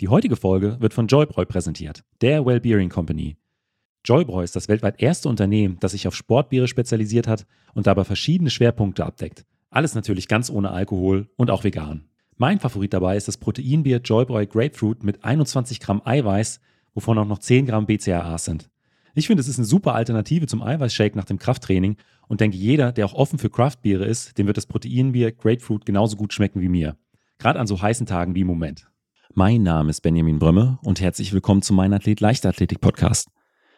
Die heutige Folge wird von Joybräu präsentiert, der Wellbeering Company. Joybräu ist das weltweit erste Unternehmen, das sich auf Sportbiere spezialisiert hat und dabei verschiedene Schwerpunkte abdeckt. Alles natürlich ganz ohne Alkohol und auch vegan. Mein Favorit dabei ist das Proteinbier Joybräu Grapefruit mit 21 Gramm Eiweiß, wovon auch noch 10 Gramm BCAAs sind. Ich finde, es ist eine super Alternative zum Eiweißshake nach dem Krafttraining und denke, jeder, der auch offen für Craftbiere ist, dem wird das Proteinbier Grapefruit genauso gut schmecken wie mir. Gerade an so heißen Tagen wie im Moment. Mein Name ist Benjamin Brömme und herzlich willkommen zum Mein Athlet Leichtathletik Podcast.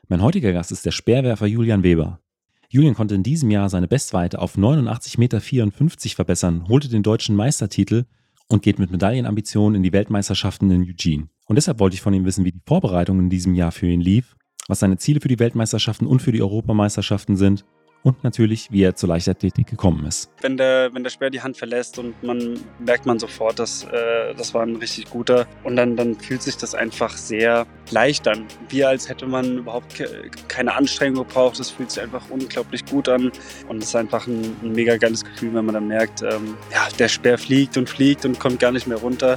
Mein heutiger Gast ist der Speerwerfer Julian Weber. Julian konnte in diesem Jahr seine Bestweite auf 89,54 Meter verbessern, holte den deutschen Meistertitel und geht mit Medaillenambitionen in die Weltmeisterschaften in Eugene. Und deshalb wollte ich von ihm wissen, wie die Vorbereitung in diesem Jahr für ihn lief, was seine Ziele für die Weltmeisterschaften und für die Europameisterschaften sind und natürlich, wie er zur Leichtathletik gekommen ist. Wenn der, wenn der Speer die Hand verlässt und man merkt man sofort, dass äh, das war ein richtig guter und dann, dann fühlt sich das einfach sehr leicht an. Wie als hätte man überhaupt ke keine Anstrengung gebraucht. Es fühlt sich einfach unglaublich gut an und es ist einfach ein, ein mega geiles Gefühl, wenn man dann merkt, ähm, ja, der Speer fliegt und fliegt und kommt gar nicht mehr runter.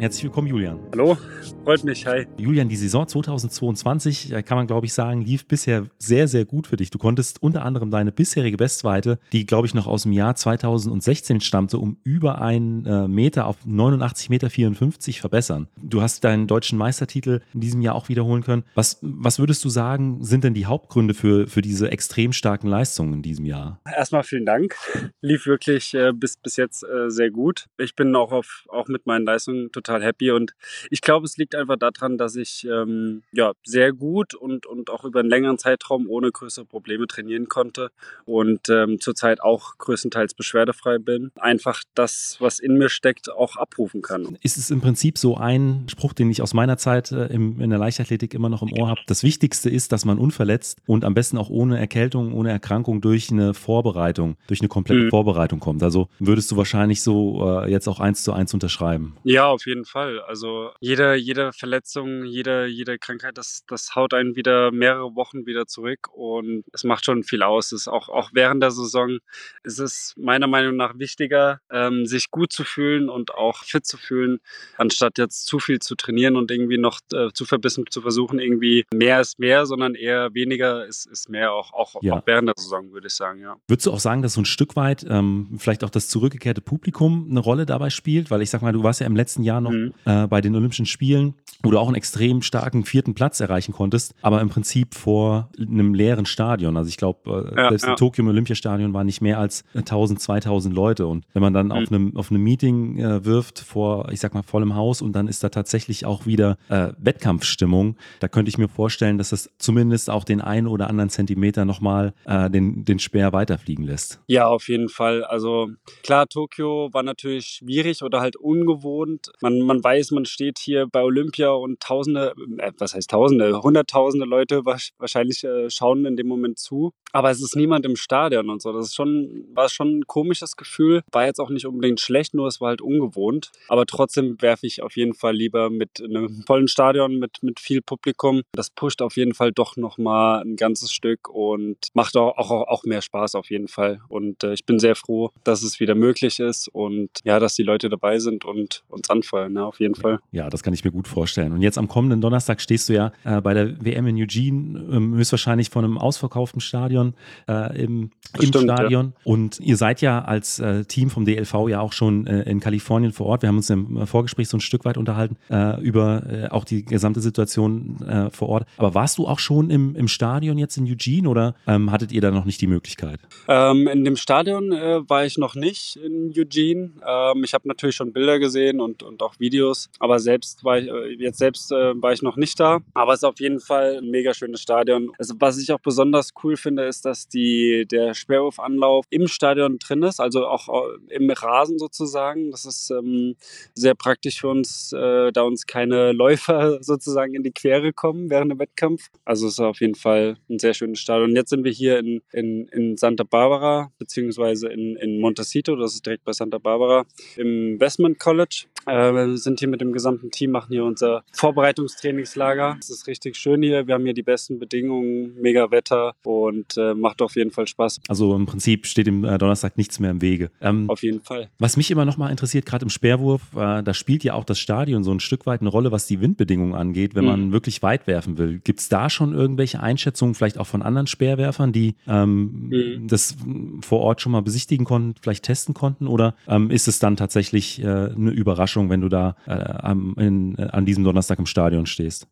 Herzlich willkommen, Julian. Hallo, freut mich, hi. Julian, die Saison 2022, äh, kann man glaube ich sagen, lief bisher sehr, sehr gut für dich. Du konntest unter anderem deine bisherige Bestweite, die glaube ich noch aus dem Jahr 2016 stammte, um über einen äh, Meter auf 89,54 Meter verbessern. Du hast deinen deutschen Meistertitel in diesem Jahr auch wiederholen können. Was, was würdest du sagen, sind denn die Hauptgründe für, für diese extrem starken Leistungen in diesem Jahr? Erstmal vielen Dank. Lief wirklich äh, bis, bis jetzt äh, sehr gut. Ich bin auch, auf, auch mit meinen Leistungen total total happy. Und ich glaube, es liegt einfach daran, dass ich ähm, ja, sehr gut und, und auch über einen längeren Zeitraum ohne größere Probleme trainieren konnte und ähm, zurzeit auch größtenteils beschwerdefrei bin. Einfach das, was in mir steckt, auch abrufen kann. Ist es im Prinzip so ein Spruch, den ich aus meiner Zeit äh, im, in der Leichtathletik immer noch im Ohr habe? Das Wichtigste ist, dass man unverletzt und am besten auch ohne Erkältung, ohne Erkrankung durch eine Vorbereitung, durch eine komplette mhm. Vorbereitung kommt. Also würdest du wahrscheinlich so äh, jetzt auch eins zu eins unterschreiben? Ja, auf jeden jeden Fall. Also jede, jede Verletzung, jede, jede Krankheit, das, das haut einen wieder mehrere Wochen wieder zurück und es macht schon viel aus. Es ist auch, auch während der Saison ist es meiner Meinung nach wichtiger, ähm, sich gut zu fühlen und auch fit zu fühlen, anstatt jetzt zu viel zu trainieren und irgendwie noch äh, zu verbissen zu versuchen, irgendwie mehr ist mehr, sondern eher weniger ist, ist mehr, auch, auch, ja. auch während der Saison, würde ich sagen, ja. Würdest du auch sagen, dass so ein Stück weit ähm, vielleicht auch das zurückgekehrte Publikum eine Rolle dabei spielt? Weil ich sag mal, du warst ja im letzten Jahr noch noch mhm. äh, bei den Olympischen Spielen, wo du auch einen extrem starken vierten Platz erreichen konntest, aber im Prinzip vor einem leeren Stadion. Also ich glaube, äh, ja, selbst ja. in Tokio im Olympiastadion waren nicht mehr als 1000, 2000 Leute. Und wenn man dann mhm. auf einem auf einem Meeting äh, wirft vor, ich sag mal, vollem Haus und dann ist da tatsächlich auch wieder äh, Wettkampfstimmung, da könnte ich mir vorstellen, dass das zumindest auch den einen oder anderen Zentimeter nochmal äh, den, den Speer weiterfliegen lässt. Ja, auf jeden Fall. Also klar, Tokio war natürlich schwierig oder halt ungewohnt. Man man weiß, man steht hier bei Olympia und Tausende, äh, was heißt Tausende, Hunderttausende Leute wahrscheinlich äh, schauen in dem Moment zu. Aber es ist niemand im Stadion und so. Das ist schon, war schon ein komisches Gefühl. War jetzt auch nicht unbedingt schlecht, nur es war halt ungewohnt. Aber trotzdem werfe ich auf jeden Fall lieber mit einem vollen Stadion, mit, mit viel Publikum. Das pusht auf jeden Fall doch nochmal ein ganzes Stück und macht auch, auch, auch mehr Spaß auf jeden Fall. Und äh, ich bin sehr froh, dass es wieder möglich ist und ja, dass die Leute dabei sind und uns anfeuern, ja, auf jeden Fall. Ja, das kann ich mir gut vorstellen. Und jetzt am kommenden Donnerstag stehst du ja äh, bei der WM in Eugene, ähm, höchstwahrscheinlich vor einem ausverkauften Stadion äh, im, im Stimmt, Stadion. Ja. Und ihr seid ja als äh, Team vom DLV ja auch schon äh, in Kalifornien vor Ort. Wir haben uns im Vorgespräch so ein Stück weit unterhalten äh, über äh, auch die gesamte Situation äh, vor Ort. Aber warst du auch schon im, im Stadion jetzt in Eugene oder ähm, hattet ihr da noch nicht die Möglichkeit? Ähm, in dem Stadion war ich noch nicht in Eugene. Ähm, ich habe natürlich schon Bilder gesehen und, und auch auch Videos. Aber selbst war ich, äh, jetzt selbst äh, war ich noch nicht da. Aber es ist auf jeden Fall ein mega schönes Stadion. Also, was ich auch besonders cool finde, ist, dass die, der Sperrwurfanlauf im Stadion drin ist, also auch äh, im Rasen sozusagen. Das ist ähm, sehr praktisch für uns, äh, da uns keine Läufer sozusagen in die Quere kommen während dem Wettkampf. Also es ist auf jeden Fall ein sehr schönes Stadion. Jetzt sind wir hier in, in, in Santa Barbara, beziehungsweise in, in Montecito, das ist direkt bei Santa Barbara, im Westman College. Äh, wir sind hier mit dem gesamten Team, machen hier unser Vorbereitungstrainingslager. Es ist richtig schön hier. Wir haben hier die besten Bedingungen, mega Wetter und äh, macht auf jeden Fall Spaß. Also im Prinzip steht im äh, Donnerstag nichts mehr im Wege. Ähm, auf jeden Fall. Was mich immer noch mal interessiert, gerade im Speerwurf, äh, da spielt ja auch das Stadion so ein Stück weit eine Rolle, was die Windbedingungen angeht, wenn mhm. man wirklich weit werfen will. Gibt es da schon irgendwelche Einschätzungen, vielleicht auch von anderen Speerwerfern, die ähm, mhm. das vor Ort schon mal besichtigen konnten, vielleicht testen konnten? Oder ähm, ist es dann tatsächlich äh, eine Überraschung, wenn du da äh, am, in, an diesem Donnerstag im Stadion stehst?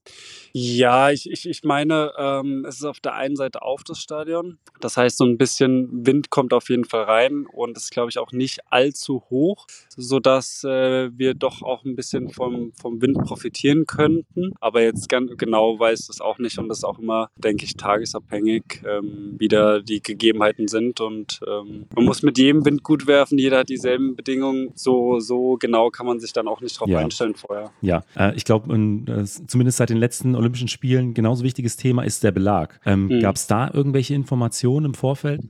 Ja, ich, ich, ich meine, ähm, es ist auf der einen Seite auf das Stadion. Das heißt, so ein bisschen Wind kommt auf jeden Fall rein und es ist, glaube ich, auch nicht allzu hoch, sodass äh, wir doch auch ein bisschen vom, vom Wind profitieren könnten. Aber jetzt ganz genau weiß das auch nicht und das ist auch immer, denke ich, tagesabhängig, ähm, wie da die Gegebenheiten sind. Und ähm, man muss mit jedem Wind gut werfen, jeder hat dieselben Bedingungen. So, so genau kann man sich dann auch nicht drauf ja. einstellen vorher. Ja, äh, ich glaube, äh, zumindest seit den letzten Olympischen Spielen genauso wichtiges Thema ist der Belag. Ähm, mhm. Gab es da irgendwelche Informationen im Vorfeld?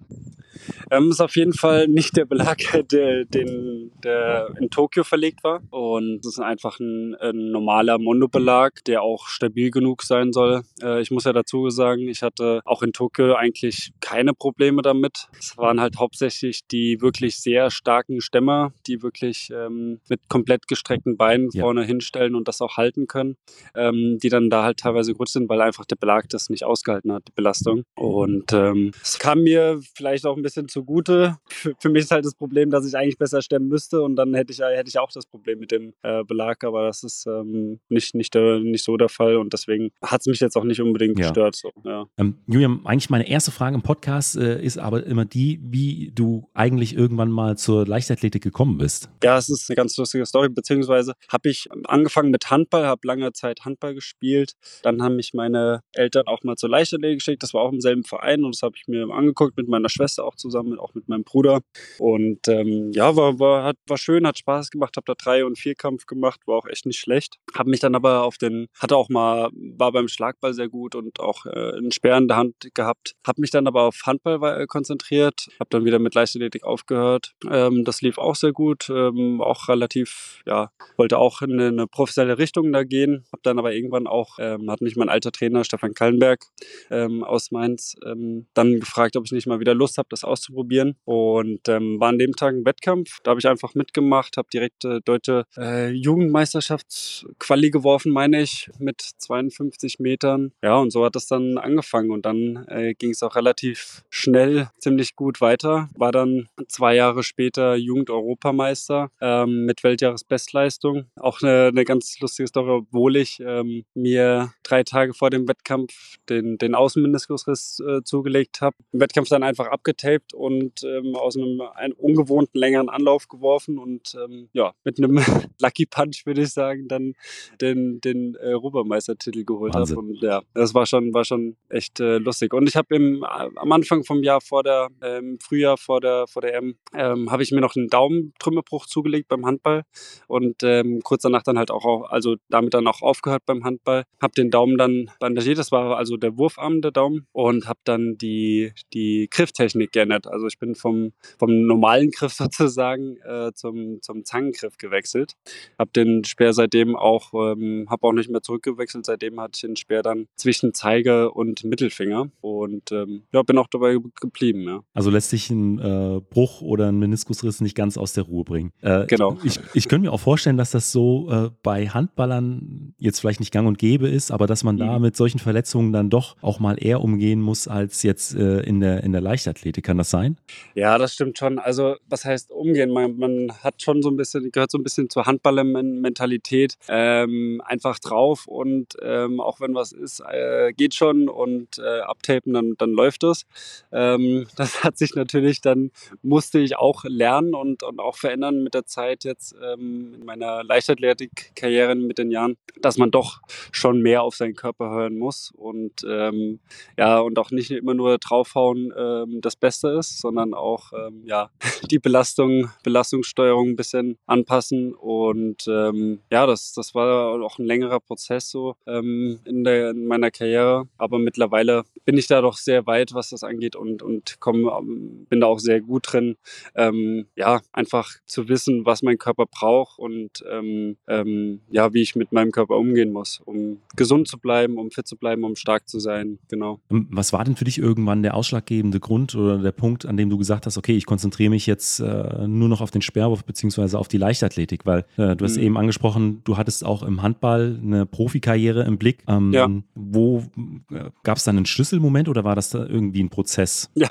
Ähm, ist auf jeden Fall nicht der Belag, der, den, der in Tokio verlegt war. Und es ist einfach ein, ein normaler Monobelag, der auch stabil genug sein soll. Äh, ich muss ja dazu sagen, ich hatte auch in Tokio eigentlich keine Probleme damit. Es waren halt hauptsächlich die wirklich sehr starken Stämmer, die wirklich ähm, mit komplett gestreckten Beinen ja. vorne hinstellen und das auch halten können, ähm, die dann da halt teilweise gut sind, weil einfach der Belag das nicht ausgehalten hat, die Belastung. Und ähm, es kam mir vielleicht auch ein bisschen zugute. Für, für, mich ist halt das Problem, dass ich eigentlich besser stemmen müsste und dann hätte ich, hätte ich auch das Problem mit dem äh, Belag, aber das ist ähm, nicht, nicht, der, nicht so der Fall und deswegen hat es mich jetzt auch nicht unbedingt ja. gestört. So, ja. ähm, Julian, eigentlich meine erste Frage im Podcast äh, ist aber immer die, wie du eigentlich irgendwann mal zur Leichtathletik gekommen bist. Ja, es ist eine ganz lustige Story, beziehungsweise habe ich angefangen mit Handball, habe lange Zeit Handball gespielt, dann haben mich meine Eltern auch mal zur Leichtathletik geschickt, das war auch im selben Verein und das habe ich mir angeguckt mit meiner Schwester auch zusammen, auch mit meinem Bruder. Und ähm, ja, war, war, hat, war schön, hat Spaß gemacht, habe da Drei- und Vierkampf gemacht, war auch echt nicht schlecht. Habe mich dann aber auf den, hatte auch mal, war beim Schlagball sehr gut und auch äh, einen Speer in der Hand gehabt. Habe mich dann aber auf Handball äh, konzentriert, habe dann wieder mit Leichtathletik aufgehört. Ähm, das lief auch sehr gut, ähm, auch relativ, ja, wollte auch in eine, eine professionelle Richtung da gehen. Habe dann aber irgendwann auch, ähm, hat mich mein alter Trainer Stefan Kallenberg ähm, aus Mainz ähm, dann gefragt, ob ich nicht mal wieder Lust habe, das auszuprobieren. Und ähm, war an dem Tag ein Wettkampf. Da habe ich einfach mitgemacht, habe direkt äh, deutsche äh, Jugendmeisterschaftsquali geworfen, meine ich, mit 52 Metern. Ja, und so hat das dann angefangen. Und dann äh, ging es auch relativ schnell, ziemlich gut weiter. War dann zwei Jahre später Jugend-Europameister ähm, mit Weltjahresbestleistung. Auch eine, eine ganz lustige Story, obwohl ich ähm, mir drei Tage vor dem Wettkampf den, den Außenmeniskusriss äh, zugelegt habe. Im Wettkampf dann einfach abgetaped getippt und ähm, aus einem, einem ungewohnten längeren Anlauf geworfen und ähm, ja, mit einem Lucky Punch, würde ich sagen, dann den, den äh, Europameistertitel geholt habe. Und ja, das war schon, war schon echt äh, lustig. Und ich habe im am Anfang vom Jahr vor der, ähm, Frühjahr vor der, vor der M, ähm, habe ich mir noch einen Daumentrümmerbruch zugelegt beim Handball und ähm, kurz danach dann halt auch, also damit dann auch aufgehört beim Handball. Habe den Daumen dann bandagiert, das war also der Wurfarm der Daumen und habe dann die, die Grifftechnik geändert. Also ich bin vom, vom normalen Griff sozusagen äh, zum, zum Zangengriff gewechselt. Habe den Speer seitdem auch, ähm, habe auch nicht mehr zurückgewechselt. Seitdem hatte ich den Speer dann zwischen Zeige und Mittelfinger und ähm, ja, bin auch dabei geblieben. Ja. Also lässt sich ein äh, Bruch oder ein Meniskusriss nicht ganz aus der Ruhe bringen. Äh, genau. Ich, ich könnte mir auch vorstellen, dass das so äh, bei Handballern jetzt vielleicht nicht gang und gäbe ist, aber dass man mhm. da mit solchen Verletzungen dann doch auch mal eher umgehen muss als jetzt äh, in, der, in der Leichtathletik. Kann das sein? ein? Ja, das stimmt schon. Also, was heißt umgehen? Man, man hat schon so ein bisschen, gehört so ein bisschen zur Handballer-Mentalität ähm, einfach drauf und ähm, auch wenn was ist, äh, geht schon und äh, abtapen, dann, dann läuft es. Ähm, das hat sich natürlich dann, musste ich auch lernen und, und auch verändern mit der Zeit jetzt ähm, in meiner Leichtathletik-Karriere mit den Jahren, dass man doch schon mehr auf seinen Körper hören muss und ähm, ja, und auch nicht immer nur draufhauen ähm, das Beste ist, sondern auch ähm, ja, die Belastung, Belastungssteuerung ein bisschen anpassen. Und ähm, ja, das, das war auch ein längerer Prozess so ähm, in, der, in meiner Karriere. Aber mittlerweile bin ich da doch sehr weit, was das angeht und, und komm, ähm, bin da auch sehr gut drin. Ähm, ja, einfach zu wissen, was mein Körper braucht und ähm, ähm, ja, wie ich mit meinem Körper umgehen muss, um gesund zu bleiben, um fit zu bleiben, um stark zu sein. Genau. Was war denn für dich irgendwann der ausschlaggebende Grund oder der Punkt, an dem du gesagt hast, okay, ich konzentriere mich jetzt äh, nur noch auf den Sperrwurf beziehungsweise auf die Leichtathletik, weil äh, du hast mhm. eben angesprochen, du hattest auch im Handball eine Profikarriere im Blick. Ähm, ja. Wo äh, gab es dann einen Schlüsselmoment oder war das da irgendwie ein Prozess? Ja,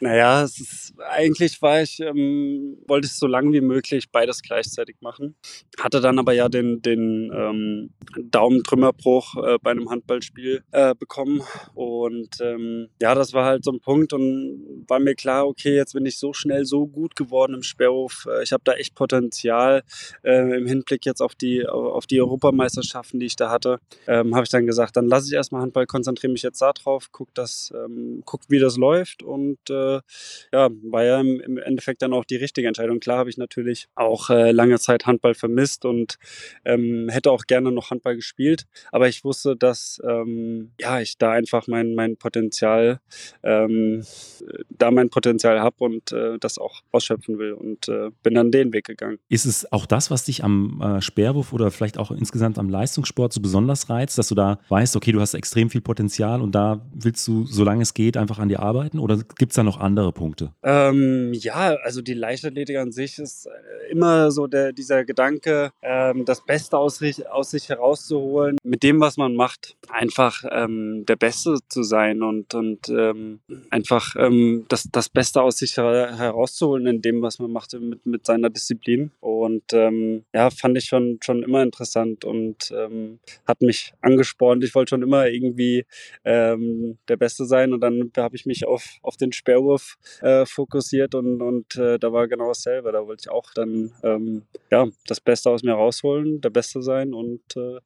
naja, es ist, eigentlich war ich, ähm, wollte ich so lange wie möglich beides gleichzeitig machen. Hatte dann aber ja den, den ähm, Daumentrümmerbruch äh, bei einem Handballspiel äh, bekommen. Und ähm, ja, das war halt so ein Punkt und war mir klar, okay, jetzt bin ich so schnell so gut geworden im Sperrhof. Äh, ich habe da echt Potenzial äh, im Hinblick jetzt auf die, auf die Europameisterschaften, die ich da hatte. Ähm, habe ich dann gesagt, dann lasse ich erstmal Handball, konzentriere mich jetzt da drauf, guck, das, ähm, guck wie das läuft und äh, äh, ja, war ja im, Endeffekt dann auch die richtige Entscheidung. Klar habe ich natürlich auch äh, lange Zeit Handball vermisst und ähm, hätte auch gerne noch Handball gespielt, aber ich wusste, dass ähm, ja, ich da einfach mein, mein Potenzial, ähm, da mein Potenzial habe und äh, das auch ausschöpfen will und äh, bin dann den Weg gegangen. Ist es auch das, was dich am äh, Sperrwurf oder vielleicht auch insgesamt am Leistungssport so besonders reizt, dass du da weißt, okay, du hast extrem viel Potenzial und da willst du, solange es geht, einfach an dir arbeiten? Oder gibt es da noch noch andere Punkte? Ähm, ja, also die Leichtathletik an sich ist äh, immer so der, dieser Gedanke, ähm, das Beste aus, aus, sich herauszuholen, mit dem, was man macht, einfach ähm, der Beste zu sein und, und ähm, einfach ähm, das, das Beste aus sich herauszuholen in dem, was man macht mit, mit seiner Disziplin. Und ähm, ja, fand ich schon, schon immer interessant und hat mich angespornt. Ich wollte schon immer irgendwie der Beste sein und dann habe ich mich auf, auf den Sperr Werwolf äh, fokussiert und, und äh, da war genau dasselbe. Da wollte ich auch dann ähm, ja, das Beste aus mir rausholen, der Beste sein und äh,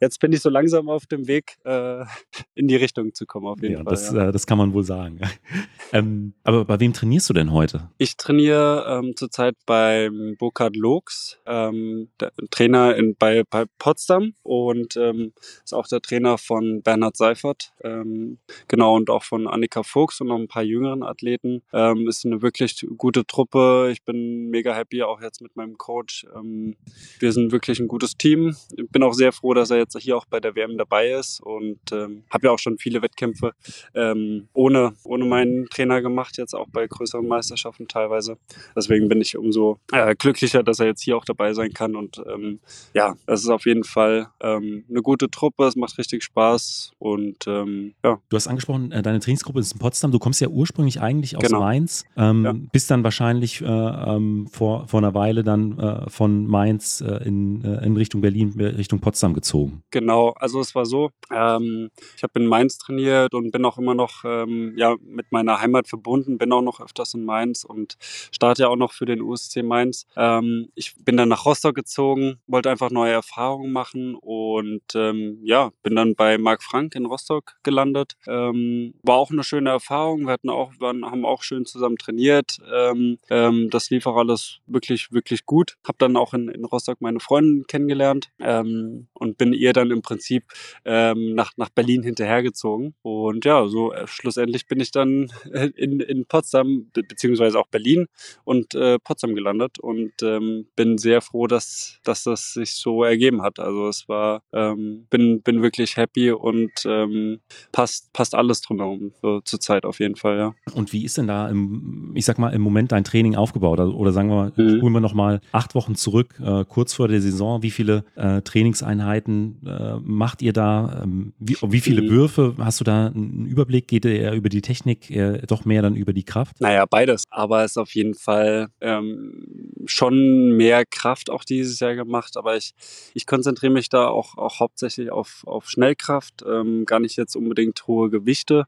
jetzt bin ich so langsam auf dem Weg, äh, in die Richtung zu kommen, auf jeden ja, Fall. Das, ja. Äh, das kann man wohl sagen. ähm, aber bei wem trainierst du denn heute? Ich trainiere ähm, zurzeit beim Burkhard Looks, ähm, Trainer in, bei, bei Potsdam und ähm, ist auch der Trainer von Bernhard Seifert, ähm, genau, und auch von Annika Fuchs und noch ein paar jüngeren Athleten. Athleten. Ähm, ist eine wirklich gute Truppe. Ich bin mega happy auch jetzt mit meinem Coach. Ähm, wir sind wirklich ein gutes Team. Ich bin auch sehr froh, dass er jetzt hier auch bei der WM dabei ist und ähm, habe ja auch schon viele Wettkämpfe ähm, ohne, ohne meinen Trainer gemacht, jetzt auch bei größeren Meisterschaften teilweise. Deswegen bin ich umso äh, glücklicher, dass er jetzt hier auch dabei sein kann und ähm, ja, das ist auf jeden Fall ähm, eine gute Truppe. Es macht richtig Spaß und ähm, ja. Du hast angesprochen, äh, deine Trainingsgruppe ist in Potsdam. Du kommst ja ursprünglich eigentlich aus genau. Mainz, ähm, ja. bist dann wahrscheinlich äh, ähm, vor, vor einer Weile dann äh, von Mainz äh, in, äh, in Richtung Berlin, äh, Richtung Potsdam gezogen. Genau, also es war so, ähm, ich habe in Mainz trainiert und bin auch immer noch ähm, ja, mit meiner Heimat verbunden, bin auch noch öfters in Mainz und starte ja auch noch für den USC Mainz. Ähm, ich bin dann nach Rostock gezogen, wollte einfach neue Erfahrungen machen und ähm, ja, bin dann bei Marc Frank in Rostock gelandet. war auch eine schöne Erfahrung, wir hatten auch, waren, haben auch schön zusammen trainiert. Ähm, ähm, das lief auch alles wirklich, wirklich gut. Hab dann auch in, in Rostock meine Freundin kennengelernt ähm, und bin ihr dann im Prinzip ähm, nach, nach Berlin hinterhergezogen. Und ja, so äh, schlussendlich bin ich dann in, in Potsdam, be beziehungsweise auch Berlin und äh, Potsdam gelandet und ähm, bin sehr froh, dass, dass das sich so ergeben hat. Also es war, ähm, bin, bin wirklich happy und ähm, passt, passt alles drumherum so zur Zeit auf jeden Fall, ja. Und wie ist denn da, im, ich sag mal, im Moment dein Training aufgebaut? Also, oder sagen wir mal, mhm. spulen wir nochmal acht Wochen zurück, äh, kurz vor der Saison. Wie viele äh, Trainingseinheiten äh, macht ihr da? Ähm, wie, wie, viele mhm. Würfe? Hast du da einen Überblick? Geht er eher über die Technik, doch mehr dann über die Kraft? Naja, beides. Aber es ist auf jeden Fall ähm, schon mehr Kraft auch dieses Jahr gemacht. Aber ich, ich konzentriere mich da auch, auch hauptsächlich auf, auf Schnellkraft, ähm, gar nicht jetzt unbedingt hohe Gewichte.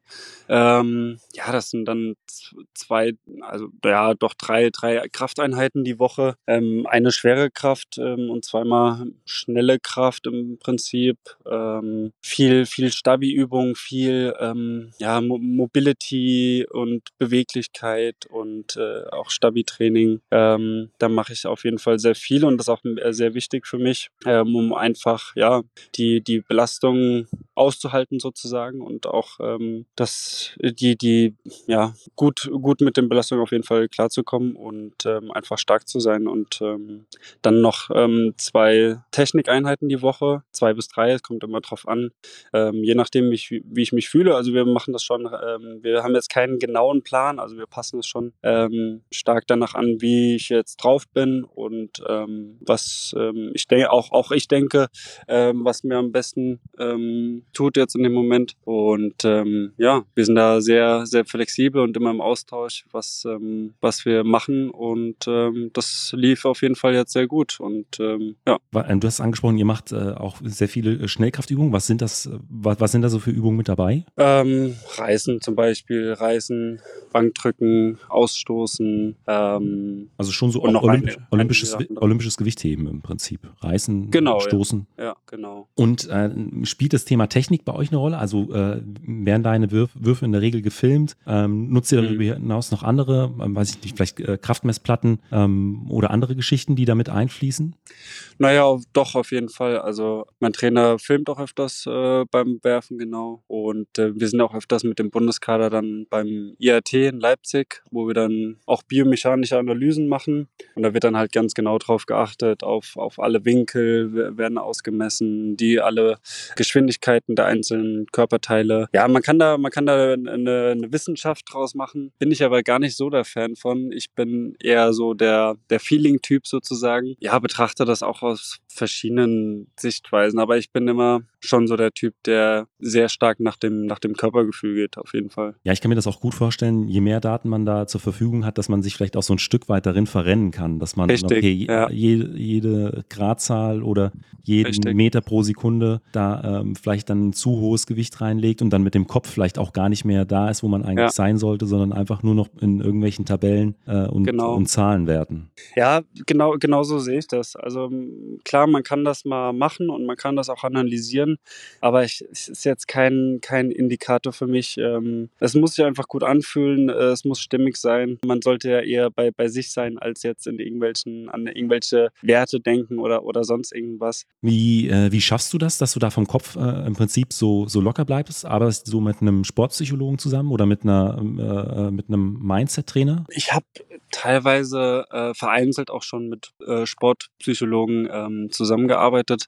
Ähm, ja, das sind dann zwei, also ja, doch drei, drei Krafteinheiten die Woche. Ähm, eine schwere Kraft ähm, und zweimal schnelle Kraft im Prinzip. Ähm, viel, viel Stabi-Übung, viel ähm, ja, Mo Mobility und Beweglichkeit und äh, auch Stabi-Training. Ähm, da mache ich auf jeden Fall sehr viel und das ist auch äh, sehr wichtig für mich, ähm, um einfach ja die, die Belastung auszuhalten sozusagen und auch ähm, das, die, die, ja, gut, gut mit den Belastungen auf jeden Fall klarzukommen und ähm, einfach stark zu sein und ähm, dann noch ähm, zwei Technikeinheiten die Woche, zwei bis drei, es kommt immer drauf an, ähm, je nachdem, ich, wie ich mich fühle. Also wir machen das schon, ähm, wir haben jetzt keinen genauen Plan, also wir passen es schon ähm, stark danach an, wie ich jetzt drauf bin und ähm, was ähm, ich denke, auch, auch ich denke, ähm, was mir am besten ähm, tut jetzt in dem Moment. Und ähm, ja, wir sind da sehr, sehr flexibel und immer im Austausch, was, ähm, was wir machen. Und ähm, das lief auf jeden Fall jetzt sehr gut. Und ähm, ja. Du hast angesprochen, ihr macht äh, auch sehr viele äh, Schnellkraftübungen. Was sind das, was, was sind da so für Übungen mit dabei? Ähm, Reißen zum Beispiel, Reißen, Bankdrücken, Ausstoßen. Ähm, also schon so Olympisch, eine, olympisches, eine olympisches Gewichtheben im Prinzip. Reißen, genau, Stoßen. Ja, ja genau. Und äh, spielt das Thema Technik bei euch eine Rolle? Also äh, werden deine Würf Würfe in der Regel gefilmt? Ähm, nutzt ihr darüber mhm. hinaus noch andere, ähm, weiß ich nicht, vielleicht äh, Kraftmessplatten ähm, oder andere Geschichten, die damit einfließen? Naja, doch, auf jeden Fall. Also mein Trainer filmt auch öfters äh, beim Werfen, genau. Und äh, wir sind auch öfters mit dem Bundeskader dann beim IAT in Leipzig, wo wir dann auch biomechanische Analysen machen. Und da wird dann halt ganz genau drauf geachtet, auf, auf alle Winkel werden ausgemessen, die alle Geschwindigkeiten der einzelnen Körperteile. Ja, man kann da, man kann da eine, eine Wissenschaft draus machen. Bin ich aber gar nicht so der Fan von. Ich bin eher so der, der Feeling-Typ sozusagen. Ja, betrachte das auch aus verschiedenen Sichtweisen, aber ich bin immer schon so der Typ, der sehr stark nach dem, nach dem Körpergefühl geht, auf jeden Fall. Ja, ich kann mir das auch gut vorstellen, je mehr Daten man da zur Verfügung hat, dass man sich vielleicht auch so ein Stück weit darin verrennen kann, dass man Richtig, okay, ja. jede, jede Gradzahl oder jeden Richtig. Meter pro Sekunde da ähm, vielleicht dann ein zu hohes Gewicht reinlegt und dann mit dem Kopf vielleicht auch gar nicht mehr da ist, wo man eigentlich ja. sein sollte, sondern einfach nur noch in irgendwelchen Tabellen äh, und, genau. und Zahlenwerten. Ja, genau, genau so sehe ich das. Also klar, man kann das mal machen und man kann das auch analysieren, aber ich, es ist jetzt kein, kein Indikator für mich. Ähm, es muss sich einfach gut anfühlen, äh, es muss stimmig sein. Man sollte ja eher bei, bei sich sein, als jetzt in irgendwelchen, an irgendwelche Werte denken oder, oder sonst irgendwas. Wie, äh, wie schaffst du das, dass du da vom Kopf äh, im Prinzip so, so locker bleibst? Arbeitest du so mit einem Sportpsychologen zusammen oder mit, einer, äh, mit einem Mindset-Trainer? Ich habe teilweise äh, vereinzelt auch schon mit äh, Sportpsychologen ähm, zusammengearbeitet,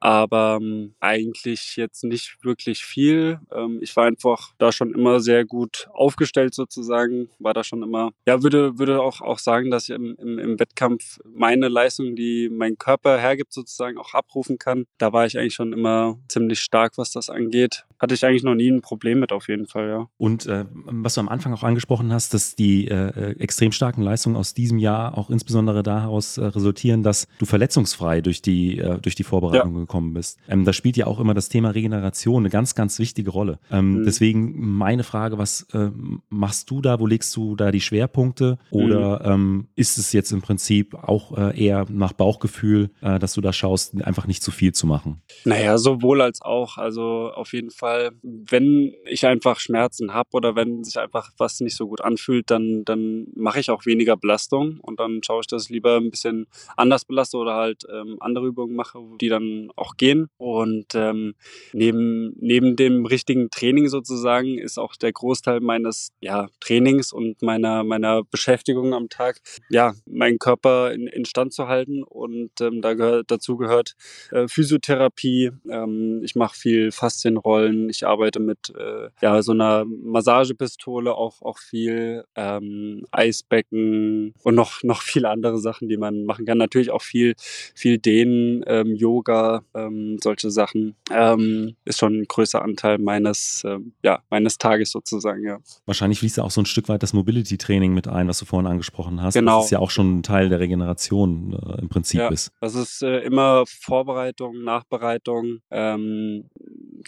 aber ähm, eigentlich jetzt nicht wirklich viel. Ähm, ich war einfach da schon immer sehr gut aufgestellt sozusagen, war da schon immer, ja, würde, würde auch, auch sagen, dass ich im, im, im Wettkampf meine Leistung, die mein Körper hergibt, sozusagen auch abrufen kann. Da war ich eigentlich schon immer ziemlich stark, was das angeht. Hatte ich eigentlich noch nie ein Problem mit auf jeden Fall, ja. Und äh, was du am Anfang auch angesprochen hast, dass die äh, äh extrem starken Leistungen aus diesem Jahr auch insbesondere daraus äh, resultieren, dass du verletzungsfrei durch die, äh, durch die Vorbereitung ja. gekommen bist. Ähm, da spielt ja auch immer das Thema Regeneration eine ganz, ganz wichtige Rolle. Ähm, mhm. Deswegen meine Frage, was äh, machst du da? Wo legst du da die Schwerpunkte? Oder mhm. ähm, ist es jetzt im Prinzip auch äh, eher nach Bauchgefühl, äh, dass du da schaust, einfach nicht zu viel zu machen? Naja, sowohl als auch. Also auf jeden Fall, wenn ich einfach Schmerzen habe oder wenn sich einfach was nicht so gut anfühlt, dann, dann mache ich auch weniger Belastung und dann schaue ich, dass ich lieber ein bisschen anders belaste oder halt ähm, andere Übungen mache, die dann auch gehen. Und ähm, neben, neben dem richtigen Training sozusagen ist auch der Großteil meines ja, Trainings und meiner, meiner Beschäftigung am Tag, ja, meinen Körper in, in Stand zu halten. Und ähm, da gehört, dazu gehört äh, Physiotherapie. Ähm, ich mache viel Faszienrollen. Ich arbeite mit äh, ja, so einer Massagepistole auch, auch viel ähm, Eisbecken und noch, noch viele andere Sachen, die man machen kann. Natürlich auch viel, viel Dehnen, ähm, Yoga, ähm, solche Sachen. Ähm, ist schon ein größer Anteil meines, äh, ja, meines Tages sozusagen, ja. Wahrscheinlich fließt ja auch so ein Stück weit das Mobility-Training mit ein, was du vorhin angesprochen hast. Genau. Das ist ja auch schon ein Teil der Regeneration äh, im Prinzip ja, ist. Das ist äh, immer Vorbereitung, Nachbereitung.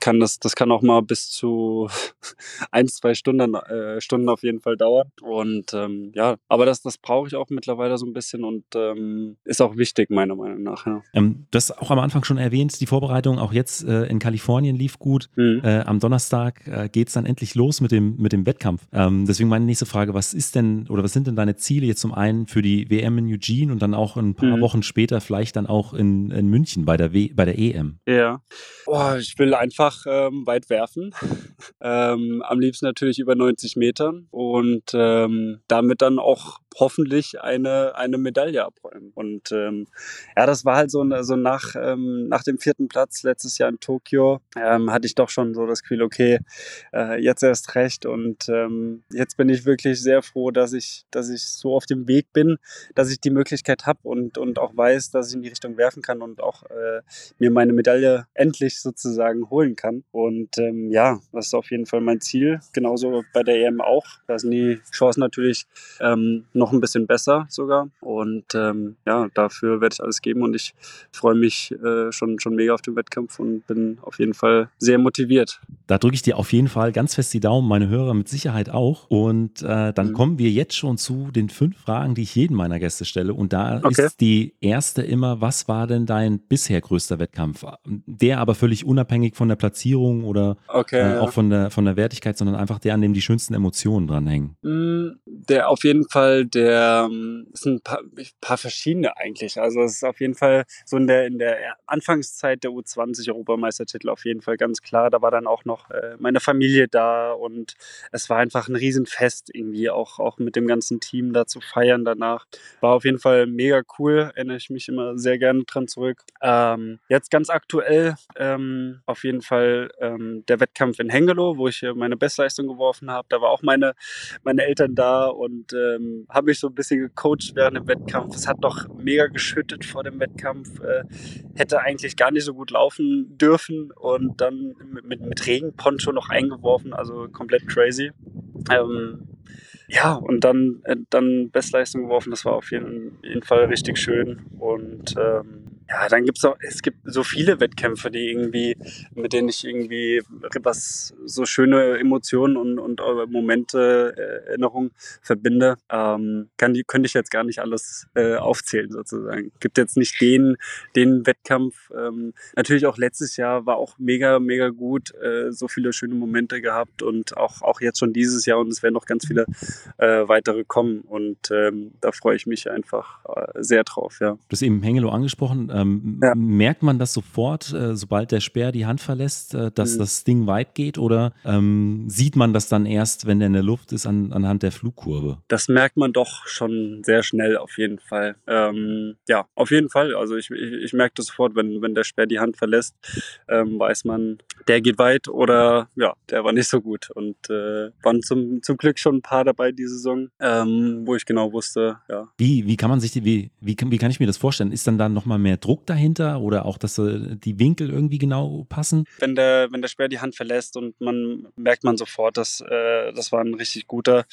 Kann das, das kann auch mal bis zu ein, zwei Stunden, äh, Stunden auf jeden Fall dauern. Und ähm, ja, aber das, das brauche ich auch mittlerweile so ein bisschen und ähm, ist auch wichtig, meiner Meinung nach. Ja. Ähm, du hast auch am Anfang schon erwähnt, die Vorbereitung auch jetzt äh, in Kalifornien lief gut. Mhm. Äh, am Donnerstag äh, geht es dann endlich los mit dem, mit dem Wettkampf. Ähm, deswegen meine nächste Frage, was ist denn oder was sind denn deine Ziele jetzt zum einen für die WM in Eugene und dann auch ein paar mhm. Wochen später vielleicht dann auch in, in München bei der, w, bei der EM? Ja, oh, ich will einfach ähm, weit werfen. ähm, am liebsten natürlich über 90 Metern und ähm, damit dann auch hoffentlich eine, eine Medaille abräumen. Und ähm, ja, das war halt so, so nach, ähm, nach dem vierten Platz letztes Jahr in Tokio, ähm, hatte ich doch schon so das Gefühl, okay, äh, jetzt erst recht. Und ähm, jetzt bin ich wirklich sehr froh, dass ich, dass ich so auf dem Weg bin, dass ich die Möglichkeit habe und, und auch weiß, dass ich in die Richtung werfen kann und auch äh, mir meine Medaille endlich sozusagen holen kann. Und ähm, ja, das ist auf jeden Fall mein Ziel. Genauso bei der EM auch. Da sind die Chancen natürlich ähm, noch noch ein bisschen besser sogar. Und ähm, ja, dafür werde ich alles geben und ich freue mich äh, schon, schon mega auf den Wettkampf und bin auf jeden Fall sehr motiviert. Da drücke ich dir auf jeden Fall ganz fest die Daumen, meine Hörer mit Sicherheit auch. Und äh, dann mhm. kommen wir jetzt schon zu den fünf Fragen, die ich jedem meiner Gäste stelle. Und da okay. ist die erste immer, was war denn dein bisher größter Wettkampf? Der aber völlig unabhängig von der Platzierung oder okay, äh, auch von der, von der Wertigkeit, sondern einfach der, an dem die schönsten Emotionen dranhängen. Mm, der auf jeden Fall der der ähm, es sind ein paar, paar verschiedene eigentlich. Also es ist auf jeden Fall so in der in der Anfangszeit der U20 Europameistertitel auf jeden Fall ganz klar. Da war dann auch noch äh, meine Familie da und es war einfach ein Riesenfest irgendwie auch auch mit dem ganzen Team da zu feiern danach. War auf jeden Fall mega cool. Erinnere ich mich immer sehr gerne dran zurück. Ähm, jetzt ganz aktuell ähm, auf jeden Fall ähm, der Wettkampf in Hengelo, wo ich meine Bestleistung geworfen habe. Da war auch meine meine Eltern da und ähm, haben mich so ein bisschen gecoacht während dem Wettkampf. Es hat doch mega geschüttet vor dem Wettkampf. Äh, hätte eigentlich gar nicht so gut laufen dürfen und dann mit, mit, mit Regenponcho noch eingeworfen, also komplett crazy. Ähm, ja, und dann, äh, dann Bestleistung geworfen. Das war auf jeden, jeden Fall richtig schön. Und ähm, ja, dann gibt's auch, es gibt so viele Wettkämpfe, die irgendwie, mit denen ich irgendwie was so schöne Emotionen und, und Momente, äh, Erinnerungen verbinde. Ähm, kann die, könnte ich jetzt gar nicht alles äh, aufzählen sozusagen. Gibt jetzt nicht den, den Wettkampf. Ähm, natürlich auch letztes Jahr war auch mega, mega gut, äh, so viele schöne Momente gehabt und auch, auch jetzt schon dieses Jahr und es werden noch ganz viele äh, weitere kommen und ähm, da freue ich mich einfach äh, sehr drauf, ja. Du hast eben Hengelo angesprochen ähm, ja. Merkt man das sofort, äh, sobald der Speer die Hand verlässt, äh, dass mhm. das Ding weit geht oder ähm, sieht man das dann erst, wenn der in der Luft ist, an, anhand der Flugkurve? Das merkt man doch schon sehr schnell auf jeden Fall. Ähm, ja, auf jeden Fall. Also ich, ich, ich merke das sofort, wenn, wenn der Speer die Hand verlässt, ähm, weiß man, der geht weit oder ja, der war nicht so gut. Und äh, waren zum, zum Glück schon ein paar dabei diese Saison, ähm, wo ich genau wusste, ja. Wie, wie kann man sich die, wie, wie, wie kann ich mir das vorstellen? Ist dann da nochmal mehr Druck? Druck dahinter oder auch, dass äh, die Winkel irgendwie genau passen? Wenn der, wenn der Speer die Hand verlässt und man merkt man sofort, dass äh, das war ein richtig guter.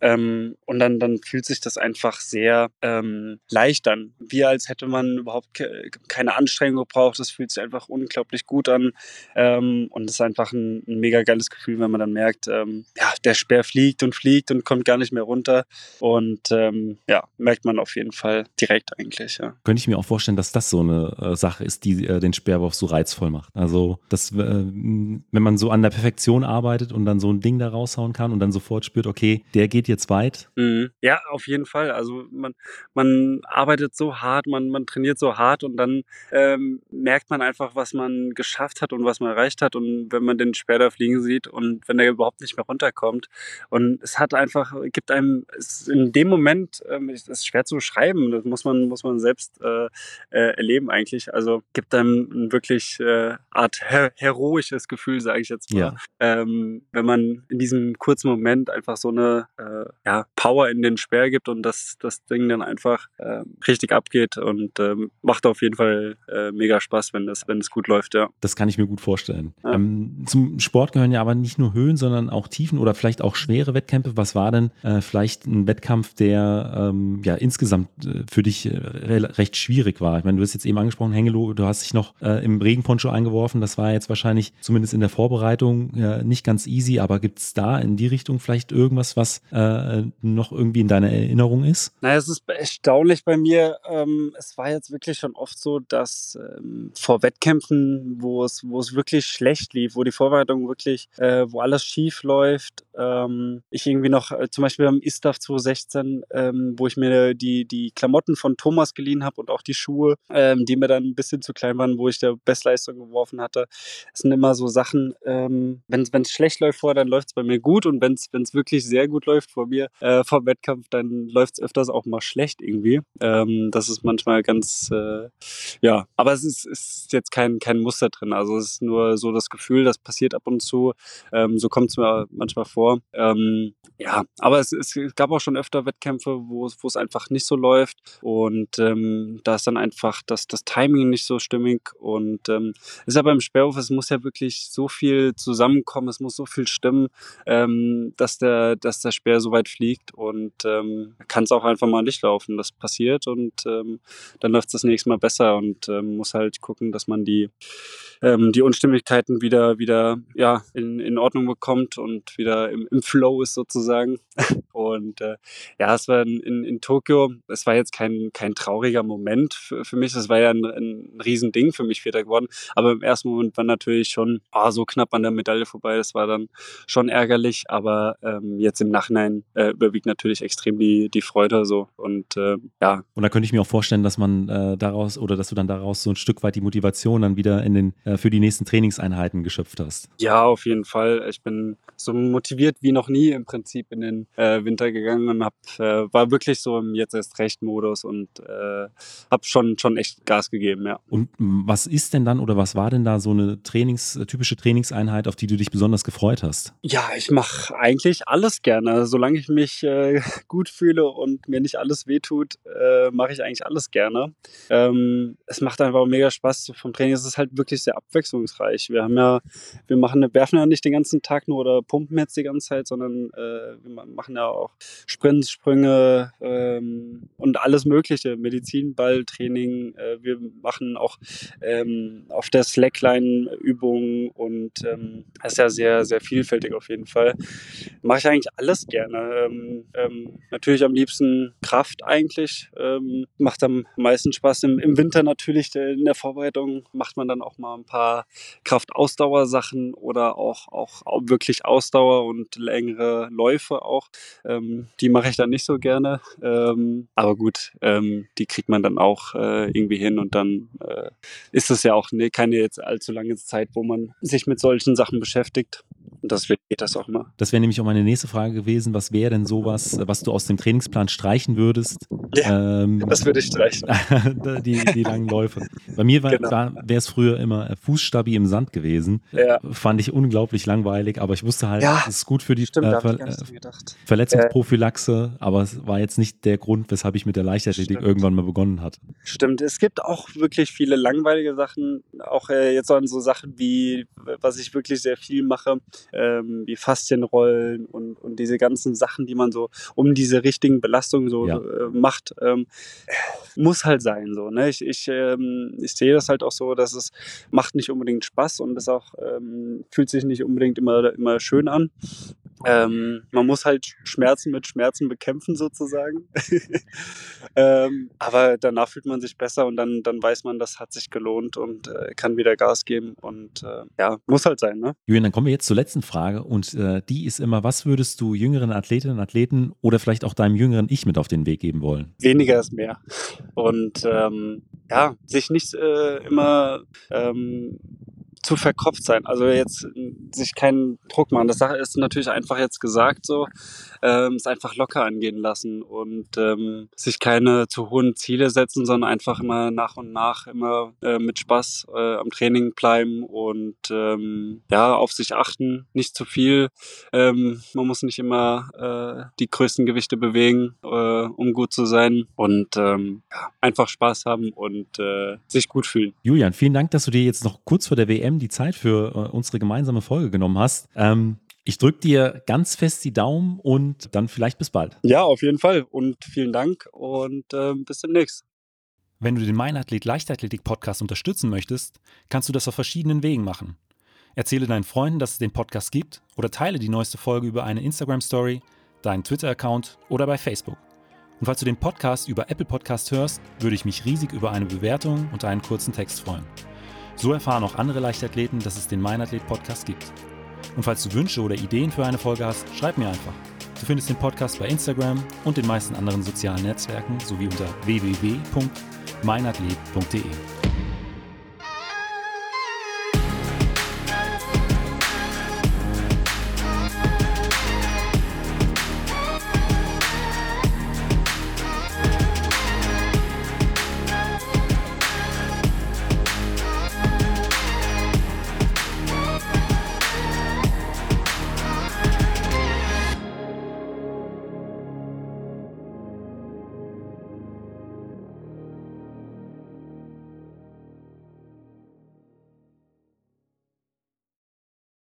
Ähm, und dann, dann fühlt sich das einfach sehr ähm, leicht an. Wie als hätte man überhaupt ke keine Anstrengung gebraucht. Das fühlt sich einfach unglaublich gut an. Ähm, und es ist einfach ein, ein, mega geiles Gefühl, wenn man dann merkt, ähm, ja, der Speer fliegt und fliegt und kommt gar nicht mehr runter. Und ähm, ja, merkt man auf jeden Fall direkt eigentlich. Ja. Könnte ich mir auch vorstellen, dass das so so eine äh, Sache ist, die äh, den Speerwurf so reizvoll macht. Also, das, äh, wenn man so an der Perfektion arbeitet und dann so ein Ding da raushauen kann und dann sofort spürt, okay, der geht jetzt weit. Mhm. Ja, auf jeden Fall. Also man, man arbeitet so hart, man, man trainiert so hart und dann ähm, merkt man einfach, was man geschafft hat und was man erreicht hat. Und wenn man den Speer da fliegen sieht und wenn der überhaupt nicht mehr runterkommt. Und es hat einfach, gibt einem, in dem Moment, ähm, es ist schwer zu beschreiben, das muss man, muss man selbst äh, äh, erleben eigentlich. Also gibt einem ein wirklich äh, Art her heroisches Gefühl, sage ich jetzt mal. Ja. Ähm, wenn man in diesem kurzen Moment einfach so eine äh, ja, Power in den Speer gibt und das, das Ding dann einfach äh, richtig abgeht und ähm, macht auf jeden Fall äh, mega Spaß, wenn es wenn es gut läuft, ja. Das kann ich mir gut vorstellen. Ja. Ähm, zum Sport gehören ja aber nicht nur Höhen, sondern auch Tiefen oder vielleicht auch schwere Wettkämpfe. Was war denn äh, vielleicht ein Wettkampf, der ähm, ja insgesamt äh, für dich äh, recht schwierig war? Ich meine, du hast jetzt eben angesprochen, Hengelo, du hast dich noch äh, im Regenponcho eingeworfen. Das war jetzt wahrscheinlich zumindest in der Vorbereitung ja, nicht ganz easy, aber gibt es da in die Richtung vielleicht irgendwas, was äh, noch irgendwie in deiner Erinnerung ist? Naja, es ist erstaunlich bei mir. Ähm, es war jetzt wirklich schon oft so, dass ähm, vor Wettkämpfen, wo es, wo es wirklich schlecht lief, wo die Vorbereitung wirklich, äh, wo alles schief läuft, ähm, ich irgendwie noch, äh, zum Beispiel beim ISTAF 2016, ähm, wo ich mir die, die Klamotten von Thomas geliehen habe und auch die Schuhe, ähm, die mir dann ein bisschen zu klein waren, wo ich der Bestleistung geworfen hatte. Es sind immer so Sachen, ähm, wenn es schlecht läuft vorher, dann läuft es bei mir gut und wenn es wirklich sehr gut läuft vor mir, äh, vor Wettkampf, dann läuft es öfters auch mal schlecht irgendwie. Ähm, das ist manchmal ganz, äh, ja, aber es ist, ist jetzt kein, kein Muster drin. Also es ist nur so das Gefühl, das passiert ab und zu. Ähm, so kommt es mir manchmal vor. Ähm, ja, aber es, es gab auch schon öfter Wettkämpfe, wo es einfach nicht so läuft und ähm, da ist dann einfach das, das Timing nicht so stimmig und ähm, ist ja beim Sperrhof, es muss ja wirklich so viel zusammenkommen, es muss so viel stimmen, ähm, dass der, dass der Speer so weit fliegt und ähm, kann es auch einfach mal nicht laufen. Das passiert und ähm, dann läuft es das nächste Mal besser und ähm, muss halt gucken, dass man die ähm, die Unstimmigkeiten wieder, wieder ja, in, in Ordnung bekommt und wieder im, im Flow ist sozusagen. Und äh, ja, es war in, in, in Tokio, es war jetzt kein, kein trauriger Moment für, für mich, es war ja ein, ein Riesending für mich Vierter geworden. Aber im ersten Moment war natürlich schon oh, so knapp an der Medaille vorbei, das war dann schon ärgerlich, aber ähm, jetzt im Nachhinein äh, überwiegt natürlich extrem die, die Freude so und äh, ja. Und da könnte ich mir auch vorstellen, dass man äh, daraus oder dass du dann daraus so ein Stück weit die Motivation dann wieder in den äh, für die nächsten Trainingseinheiten geschöpft hast. Ja, auf jeden Fall. Ich bin so motiviert wie noch nie im Prinzip in den äh, Winter gegangen und hab, äh, war wirklich so im jetzt erst recht Modus und habe schon schon echt Gas gegeben, ja. Und was ist denn dann oder was war denn da so eine Trainings typische Trainingseinheit, auf die du dich besonders gefreut hast? Ja, ich mache eigentlich alles gerne, solange ich mich äh, gut fühle und mir nicht alles wehtut, äh, mache ich eigentlich alles gerne. Ähm, es macht einfach mega Spaß vom Training. Es ist halt wirklich sehr abwechslungsreich. Wir haben ja, wir machen, werfen ja nicht den ganzen Tag nur oder pumpen jetzt die ganze Zeit, sondern äh, wir machen ja auch Sprints, Sprünge ähm, und alles Mögliche, Medizinballtraining. Äh, wir machen auch ähm, auf der Slackline Übungen und ähm, das ist ja sehr, sehr vielfältig auf jeden Fall. Mache ich eigentlich alles gerne. Ähm, ähm, natürlich am liebsten Kraft eigentlich. Ähm, macht am meisten Spaß im, im Winter natürlich in der Vorbereitung macht man dann auch mal ein paar Kraftausdauersachen oder auch, auch wirklich Ausdauer und längere Läufe auch. Ähm, die mache ich dann nicht so gerne. Aber gut, die kriegt man dann auch äh, irgendwie hin und dann äh, ist es ja auch ne, keine jetzt allzu lange Zeit, wo man sich mit solchen Sachen beschäftigt. Und das geht das auch mal. Das wäre nämlich auch meine nächste Frage gewesen. Was wäre denn sowas, was du aus dem Trainingsplan streichen würdest? Ja, ähm, das würde ich streichen. die, die langen Läufe. Bei mir genau. wäre es früher immer Fußstabi im Sand gewesen. Ja. Fand ich unglaublich langweilig, aber ich wusste halt, ja, es ist gut für die stimmt, äh, Ver äh, Verletzungsprophylaxe, aber es war jetzt nicht der Grund, weshalb ich mit der Leichtathletik stimmt. irgendwann mal begonnen hat. Stimmt, es gibt auch wirklich viele langweilige Sachen, auch äh, jetzt an so Sachen wie, was ich wirklich sehr viel mache, ähm, wie Faszienrollen und, und diese ganzen Sachen, die man so um diese richtigen Belastungen so ja. äh, macht, ähm, muss halt sein so. Ne? Ich, ich, ähm, ich sehe das halt auch so, dass es macht nicht unbedingt Spaß und es auch ähm, fühlt sich nicht unbedingt immer, immer schön an. Ähm, man muss halt Schmerzen mit Schmerzen bekämpfen sozusagen. ähm, aber danach fühlt man sich besser und dann, dann weiß man, das hat sich gelohnt und äh, kann wieder Gas geben und äh, ja, muss halt sein. Ne? Julian, dann kommen wir jetzt zur letzten Frage und äh, die ist immer, was würdest du jüngeren Athletinnen und Athleten oder vielleicht auch deinem jüngeren Ich mit auf den Weg geben wollen? Weniger ist mehr. Und ähm, ja, sich nicht äh, immer ähm, zu verkopft sein. Also jetzt sich keinen Druck machen. Das Sache ist natürlich einfach jetzt gesagt so, ähm, es einfach locker angehen lassen und ähm, sich keine zu hohen Ziele setzen, sondern einfach immer nach und nach immer äh, mit Spaß äh, am Training bleiben und ähm, ja auf sich achten, nicht zu viel. Ähm, man muss nicht immer äh, die größten Gewichte bewegen, äh, um gut zu sein und ähm, ja, einfach Spaß haben und äh, sich gut fühlen. Julian, vielen Dank, dass du dir jetzt noch kurz vor der WM die Zeit für äh, unsere gemeinsame Folge genommen hast. Ähm, ich drücke dir ganz fest die Daumen und dann vielleicht bis bald. Ja, auf jeden Fall. Und vielen Dank und äh, bis demnächst. Wenn du den Meinathlet Leichtathletik Podcast unterstützen möchtest, kannst du das auf verschiedenen Wegen machen. Erzähle deinen Freunden, dass es den Podcast gibt oder teile die neueste Folge über eine Instagram Story, deinen Twitter-Account oder bei Facebook. Und falls du den Podcast über Apple Podcast hörst, würde ich mich riesig über eine Bewertung und einen kurzen Text freuen. So erfahren auch andere Leichtathleten, dass es den Meinathlet-Podcast gibt. Und falls du Wünsche oder Ideen für eine Folge hast, schreib mir einfach. Du findest den Podcast bei Instagram und den meisten anderen sozialen Netzwerken sowie unter www.meinathlet.de.